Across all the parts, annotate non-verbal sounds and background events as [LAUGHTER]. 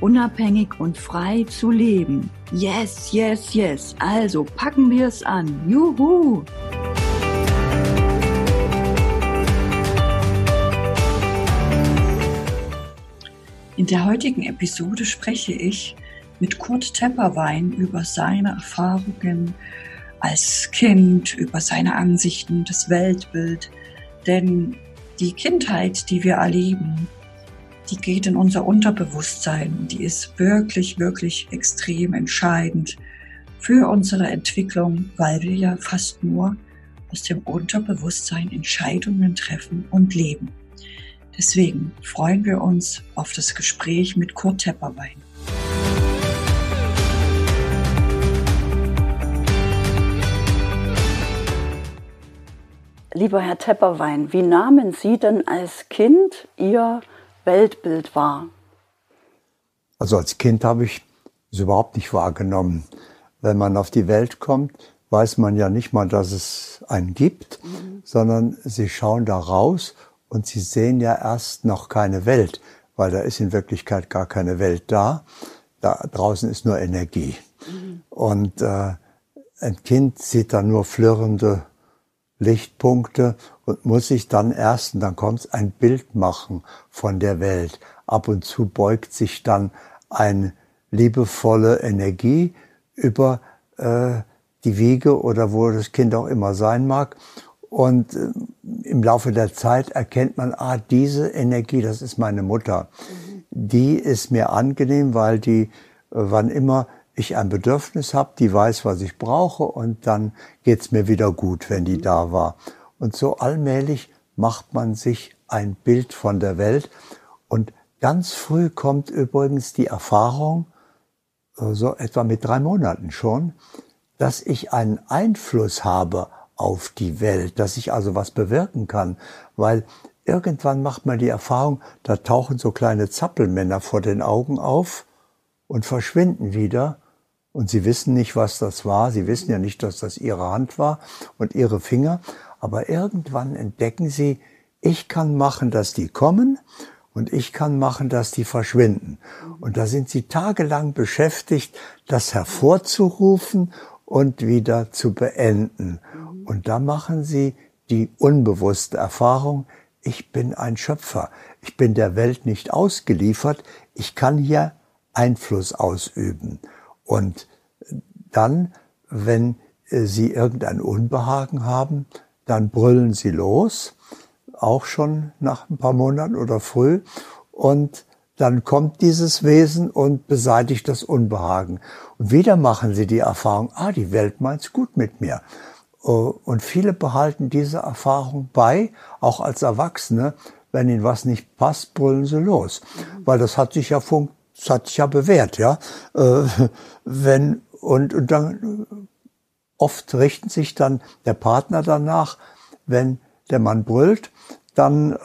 unabhängig und frei zu leben. Yes, yes, yes. Also packen wir es an. Juhu! In der heutigen Episode spreche ich mit Kurt Tepperwein über seine Erfahrungen als Kind, über seine Ansichten, das Weltbild. Denn die Kindheit, die wir erleben, die geht in unser Unterbewusstsein und die ist wirklich, wirklich extrem entscheidend für unsere Entwicklung, weil wir ja fast nur aus dem Unterbewusstsein Entscheidungen treffen und leben. Deswegen freuen wir uns auf das Gespräch mit Kurt Tepperwein. Lieber Herr Tepperwein, wie nahmen Sie denn als Kind Ihr Weltbild wahr? Also als Kind habe ich es überhaupt nicht wahrgenommen. Wenn man auf die Welt kommt, weiß man ja nicht mal, dass es einen gibt, mhm. sondern sie schauen da raus und sie sehen ja erst noch keine Welt, weil da ist in Wirklichkeit gar keine Welt da. Da draußen ist nur Energie. Mhm. Und äh, ein Kind sieht da nur flirrende Lichtpunkte und muss sich dann erst, und dann kommt ein Bild machen von der Welt. Ab und zu beugt sich dann eine liebevolle Energie über äh, die Wiege oder wo das Kind auch immer sein mag. Und äh, im Laufe der Zeit erkennt man, ah, diese Energie, das ist meine Mutter. Mhm. Die ist mir angenehm, weil die, äh, wann immer ich ein Bedürfnis habe, die weiß, was ich brauche und dann geht's mir wieder gut, wenn die da war. Und so allmählich macht man sich ein Bild von der Welt. Und ganz früh kommt übrigens die Erfahrung, äh, so etwa mit drei Monaten schon, dass ich einen Einfluss habe auf die Welt, dass ich also was bewirken kann, weil irgendwann macht man die Erfahrung, da tauchen so kleine Zappelmänner vor den Augen auf und verschwinden wieder und sie wissen nicht, was das war. Sie wissen ja nicht, dass das ihre Hand war und ihre Finger. Aber irgendwann entdecken sie, ich kann machen, dass die kommen und ich kann machen, dass die verschwinden. Und da sind sie tagelang beschäftigt, das hervorzurufen und wieder zu beenden. Und da machen sie die unbewusste Erfahrung, ich bin ein Schöpfer. Ich bin der Welt nicht ausgeliefert. Ich kann hier Einfluss ausüben. Und dann, wenn äh, sie irgendein Unbehagen haben, dann brüllen sie los, auch schon nach ein paar Monaten oder früh. Und dann kommt dieses Wesen und beseitigt das Unbehagen. Und wieder machen sie die Erfahrung, ah, die Welt meint's gut mit mir. Äh, und viele behalten diese Erfahrung bei, auch als Erwachsene. Wenn ihnen was nicht passt, brüllen sie los. Weil das hat sich ja funkt das hat sich ja bewährt, ja. Äh, wenn, und, und dann oft richten sich dann der Partner danach, wenn der Mann brüllt, dann äh,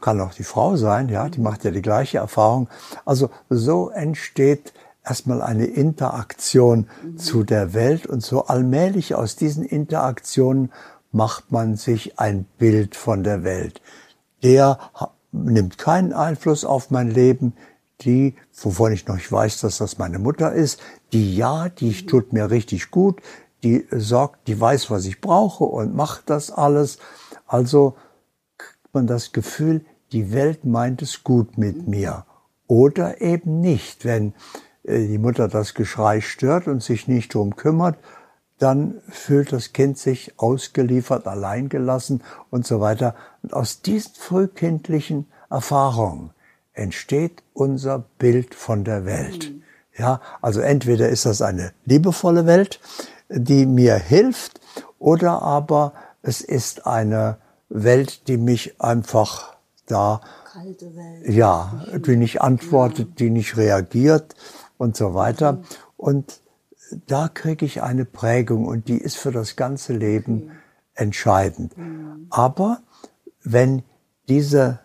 kann auch die Frau sein, ja, die macht ja die gleiche Erfahrung. Also so entsteht erstmal eine Interaktion mhm. zu der Welt und so allmählich aus diesen Interaktionen macht man sich ein Bild von der Welt. Der nimmt keinen Einfluss auf mein Leben, die, wovon ich noch weiß, dass das meine Mutter ist, die ja, die tut mir richtig gut, die sorgt, die weiß, was ich brauche und macht das alles. Also kriegt man das Gefühl, die Welt meint es gut mit mir. Oder eben nicht. Wenn äh, die Mutter das Geschrei stört und sich nicht drum kümmert, dann fühlt das Kind sich ausgeliefert, alleingelassen und so weiter. Und aus diesen frühkindlichen Erfahrungen entsteht unser Bild von der Welt. Mhm. Ja, also entweder ist das eine liebevolle Welt, die mir hilft, oder aber es ist eine Welt, die mich einfach da, ja, die nicht antwortet, die nicht reagiert und so weiter. Und da kriege ich eine Prägung und die ist für das ganze Leben entscheidend. Aber wenn diese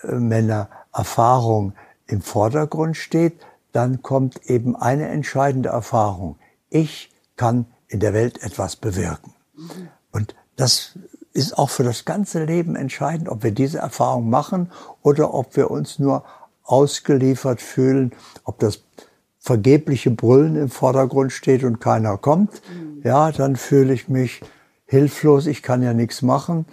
Zappelmänner-Erfahrung im Vordergrund steht, dann kommt eben eine entscheidende Erfahrung. Ich kann in der Welt etwas bewirken. Und das ist auch für das ganze Leben entscheidend, ob wir diese Erfahrung machen oder ob wir uns nur ausgeliefert fühlen, ob das vergebliche Brüllen im Vordergrund steht und keiner kommt. Ja, dann fühle ich mich hilflos, ich kann ja nichts machen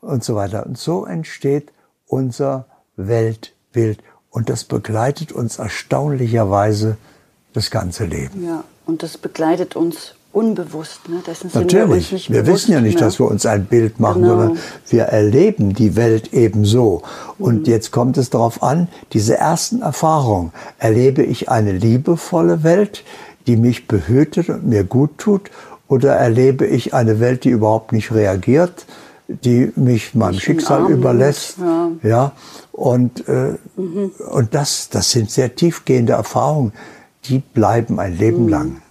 und so weiter. Und so entsteht unser Weltbild und das begleitet uns erstaunlicherweise das ganze Leben. Ja, und das begleitet uns unbewusst. Ne? Dessen Natürlich. wir, wir wissen ja nicht, mehr. dass wir uns ein Bild machen, genau. sondern wir erleben die Welt ebenso. Und mhm. jetzt kommt es darauf an, diese ersten Erfahrungen. Erlebe ich eine liebevolle Welt, die mich behütet und mir gut tut? Oder erlebe ich eine Welt, die überhaupt nicht reagiert, die mich meinem Schicksal überlässt? Ja. ja. Und, äh, mhm. und das, das sind sehr tiefgehende Erfahrungen, die bleiben ein Leben mhm. lang.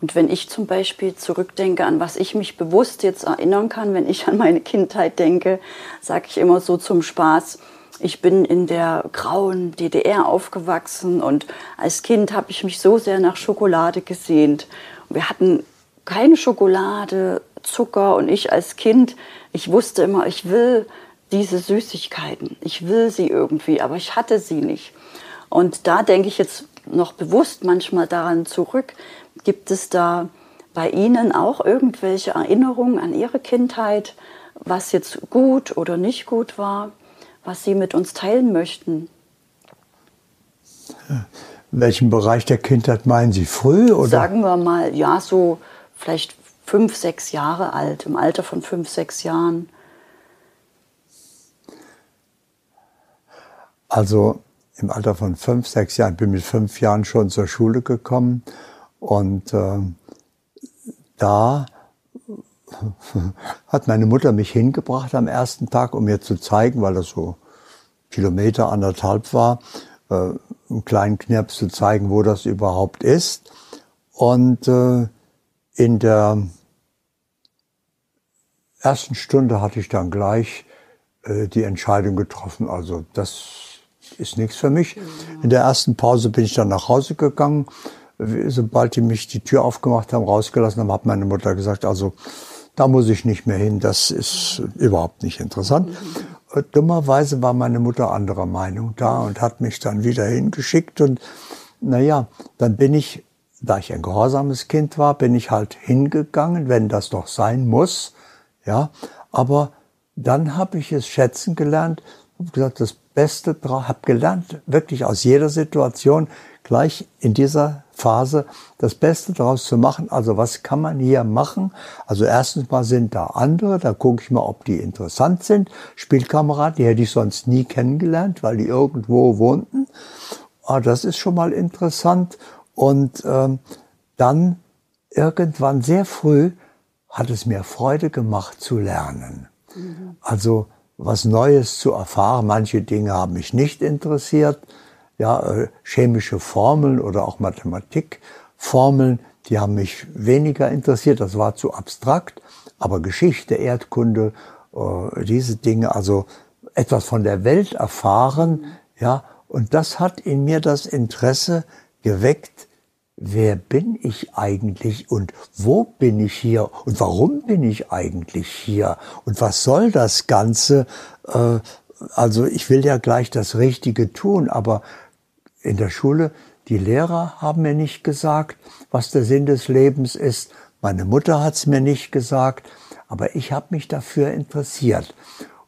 Und wenn ich zum Beispiel zurückdenke, an was ich mich bewusst jetzt erinnern kann, wenn ich an meine Kindheit denke, sage ich immer so zum Spaß, ich bin in der grauen DDR aufgewachsen und als Kind habe ich mich so sehr nach Schokolade gesehnt. Wir hatten keine Schokolade, Zucker und ich als Kind, ich wusste immer, ich will diese Süßigkeiten, ich will sie irgendwie, aber ich hatte sie nicht. Und da denke ich jetzt noch bewusst manchmal daran zurück, Gibt es da bei Ihnen auch irgendwelche Erinnerungen an Ihre Kindheit, was jetzt gut oder nicht gut war, was Sie mit uns teilen möchten? Welchen Bereich der Kindheit meinen Sie? Früh oder? Sagen wir mal, ja, so vielleicht fünf, sechs Jahre alt, im Alter von fünf, sechs Jahren. Also im Alter von fünf, sechs Jahren, bin mit fünf Jahren schon zur Schule gekommen und äh, da [LAUGHS] hat meine Mutter mich hingebracht am ersten Tag, um mir zu zeigen, weil das so Kilometer anderthalb war, äh, einen kleinen Knirps zu zeigen, wo das überhaupt ist. Und äh, in der ersten Stunde hatte ich dann gleich äh, die Entscheidung getroffen, also das ist nichts für mich. In der ersten Pause bin ich dann nach Hause gegangen sobald die mich die Tür aufgemacht haben, rausgelassen haben, hat meine Mutter gesagt, also da muss ich nicht mehr hin, das ist überhaupt nicht interessant. Mhm. Dummerweise war meine Mutter anderer Meinung da und hat mich dann wieder hingeschickt und naja, dann bin ich, da ich ein gehorsames Kind war, bin ich halt hingegangen, wenn das doch sein muss, ja, aber dann habe ich es schätzen gelernt, habe gesagt, das Beste, habe gelernt, wirklich aus jeder Situation gleich in dieser Phase das Beste daraus zu machen. Also was kann man hier machen? Also erstens mal sind da andere, da gucke ich mal, ob die interessant sind. Spielkameraden, die hätte ich sonst nie kennengelernt, weil die irgendwo wohnten. Aber ah, das ist schon mal interessant. Und ähm, dann irgendwann sehr früh hat es mir Freude gemacht zu lernen. Mhm. Also was Neues zu erfahren. Manche Dinge haben mich nicht interessiert ja, äh, chemische Formeln oder auch Mathematikformeln, die haben mich weniger interessiert, das war zu abstrakt, aber Geschichte, Erdkunde, äh, diese Dinge, also etwas von der Welt erfahren, ja, und das hat in mir das Interesse geweckt, wer bin ich eigentlich und wo bin ich hier und warum bin ich eigentlich hier und was soll das Ganze? Äh, also ich will ja gleich das Richtige tun, aber in der Schule, die Lehrer haben mir nicht gesagt, was der Sinn des Lebens ist. Meine Mutter hat es mir nicht gesagt, aber ich habe mich dafür interessiert.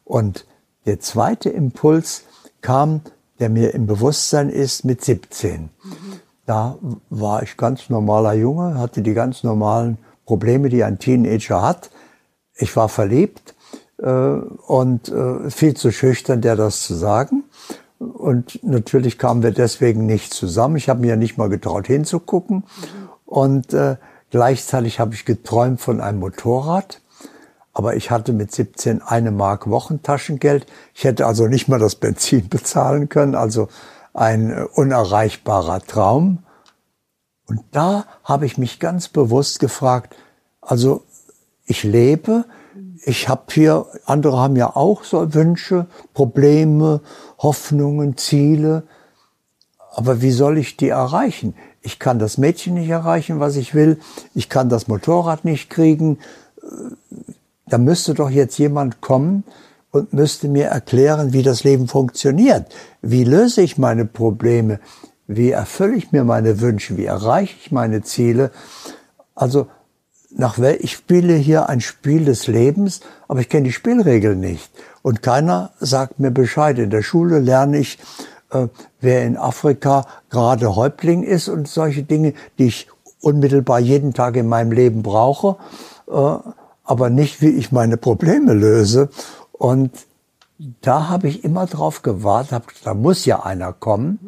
Und der zweite Impuls kam, der mir im Bewusstsein ist, mit 17. Da war ich ganz normaler Junge, hatte die ganz normalen Probleme, die ein Teenager hat. Ich war verliebt äh, und äh, viel zu schüchtern, der das zu sagen. Und natürlich kamen wir deswegen nicht zusammen. Ich habe mir ja nicht mal getraut hinzugucken. Und äh, gleichzeitig habe ich geträumt von einem Motorrad. Aber ich hatte mit 17 eine Mark Wochentaschengeld. Ich hätte also nicht mal das Benzin [LAUGHS] bezahlen können. Also ein unerreichbarer Traum. Und da habe ich mich ganz bewusst gefragt, also ich lebe, ich habe hier, andere haben ja auch so Wünsche, Probleme, Hoffnungen, Ziele, aber wie soll ich die erreichen? Ich kann das Mädchen nicht erreichen, was ich will, ich kann das Motorrad nicht kriegen, da müsste doch jetzt jemand kommen und müsste mir erklären, wie das Leben funktioniert. Wie löse ich meine Probleme? Wie erfülle ich mir meine Wünsche? Wie erreiche ich meine Ziele? Also, nach wel ich spiele hier ein Spiel des Lebens, aber ich kenne die Spielregeln nicht. Und keiner sagt mir Bescheid. In der Schule lerne ich, äh, wer in Afrika gerade Häuptling ist und solche Dinge, die ich unmittelbar jeden Tag in meinem Leben brauche. Äh, aber nicht, wie ich meine Probleme löse. Und da habe ich immer drauf gewartet, hab, da muss ja einer kommen.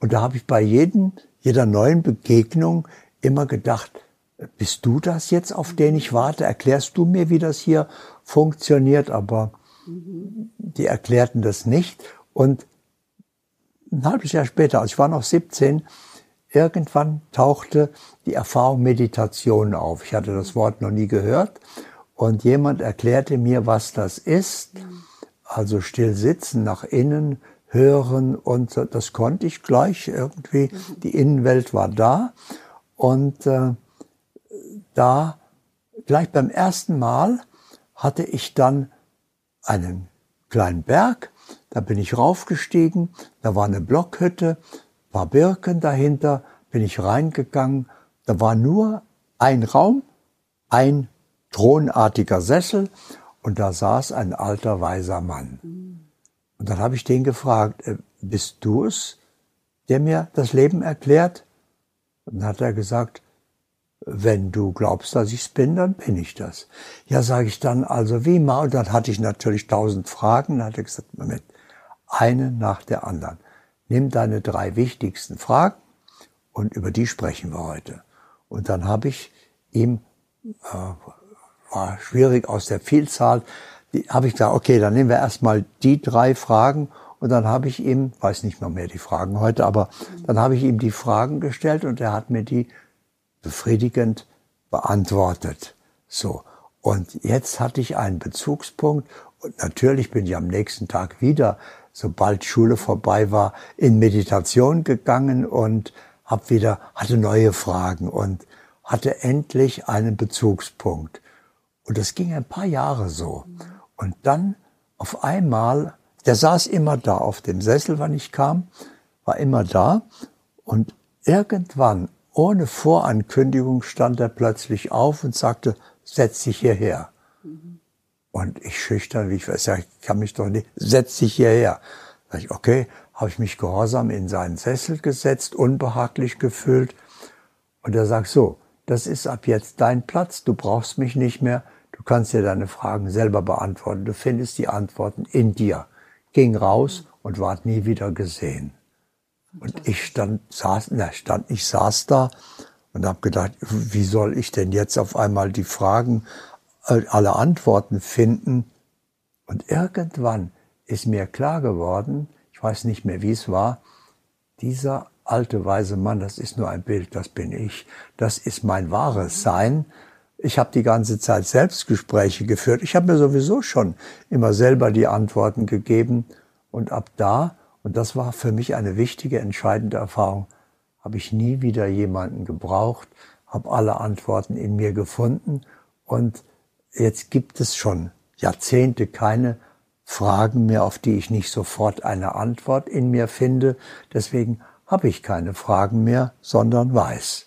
Und da habe ich bei jedem, jeder neuen Begegnung immer gedacht, bist du das jetzt, auf den ich warte? Erklärst du mir, wie das hier funktioniert? Aber die erklärten das nicht. Und ein halbes Jahr später, als ich war noch 17, irgendwann tauchte die Erfahrung Meditation auf. Ich hatte das Wort noch nie gehört und jemand erklärte mir, was das ist. Also still sitzen, nach innen hören und das konnte ich gleich irgendwie. Die Innenwelt war da und äh, da gleich beim ersten Mal hatte ich dann einen kleinen Berg. Da bin ich raufgestiegen. Da war eine Blockhütte, paar Birken dahinter. Bin ich reingegangen. Da war nur ein Raum, ein thronartiger Sessel und da saß ein alter weiser Mann. Und dann habe ich den gefragt, äh, bist du es, der mir das Leben erklärt? Und dann hat er gesagt, wenn du glaubst, dass ich es bin, dann bin ich das. Ja, sage ich dann, also wie mal? Und dann hatte ich natürlich tausend Fragen. Dann hat er gesagt, Moment, eine nach der anderen. Nimm deine drei wichtigsten Fragen und über die sprechen wir heute. Und dann habe ich ihm äh, war schwierig aus der Vielzahl. Habe ich gesagt, okay, dann nehmen wir erstmal die drei Fragen und dann habe ich ihm, weiß nicht mehr mehr die Fragen heute, aber dann habe ich ihm die Fragen gestellt und er hat mir die befriedigend beantwortet. So. Und jetzt hatte ich einen Bezugspunkt und natürlich bin ich am nächsten Tag wieder, sobald Schule vorbei war, in Meditation gegangen und habe wieder, hatte neue Fragen und hatte endlich einen Bezugspunkt. Und das ging ein paar Jahre so. Und dann auf einmal, der saß immer da auf dem Sessel, wann ich kam, war immer da. Und irgendwann, ohne Vorankündigung, stand er plötzlich auf und sagte, setz dich hierher. Und ich schüchtern, wie ich weiß, ja, ich kann mich doch nicht, setz dich hierher. Sag ich, okay, habe ich mich gehorsam in seinen Sessel gesetzt, unbehaglich gefühlt. Und er sagt so, das ist ab jetzt dein Platz, du brauchst mich nicht mehr, Du kannst dir deine Fragen selber beantworten. Du findest die Antworten in dir. Ging raus und ward nie wieder gesehen. Und ich stand, saß, na, stand, ich saß da und habe gedacht, wie soll ich denn jetzt auf einmal die Fragen, äh, alle Antworten finden? Und irgendwann ist mir klar geworden, ich weiß nicht mehr, wie es war, dieser alte weise Mann, das ist nur ein Bild, das bin ich, das ist mein wahres Sein, ich habe die ganze Zeit Selbstgespräche geführt. Ich habe mir sowieso schon immer selber die Antworten gegeben. Und ab da, und das war für mich eine wichtige, entscheidende Erfahrung, habe ich nie wieder jemanden gebraucht, habe alle Antworten in mir gefunden. Und jetzt gibt es schon Jahrzehnte keine Fragen mehr, auf die ich nicht sofort eine Antwort in mir finde. Deswegen habe ich keine Fragen mehr, sondern weiß.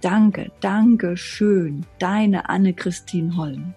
danke, danke schön. Deine Anne-Christine Holm.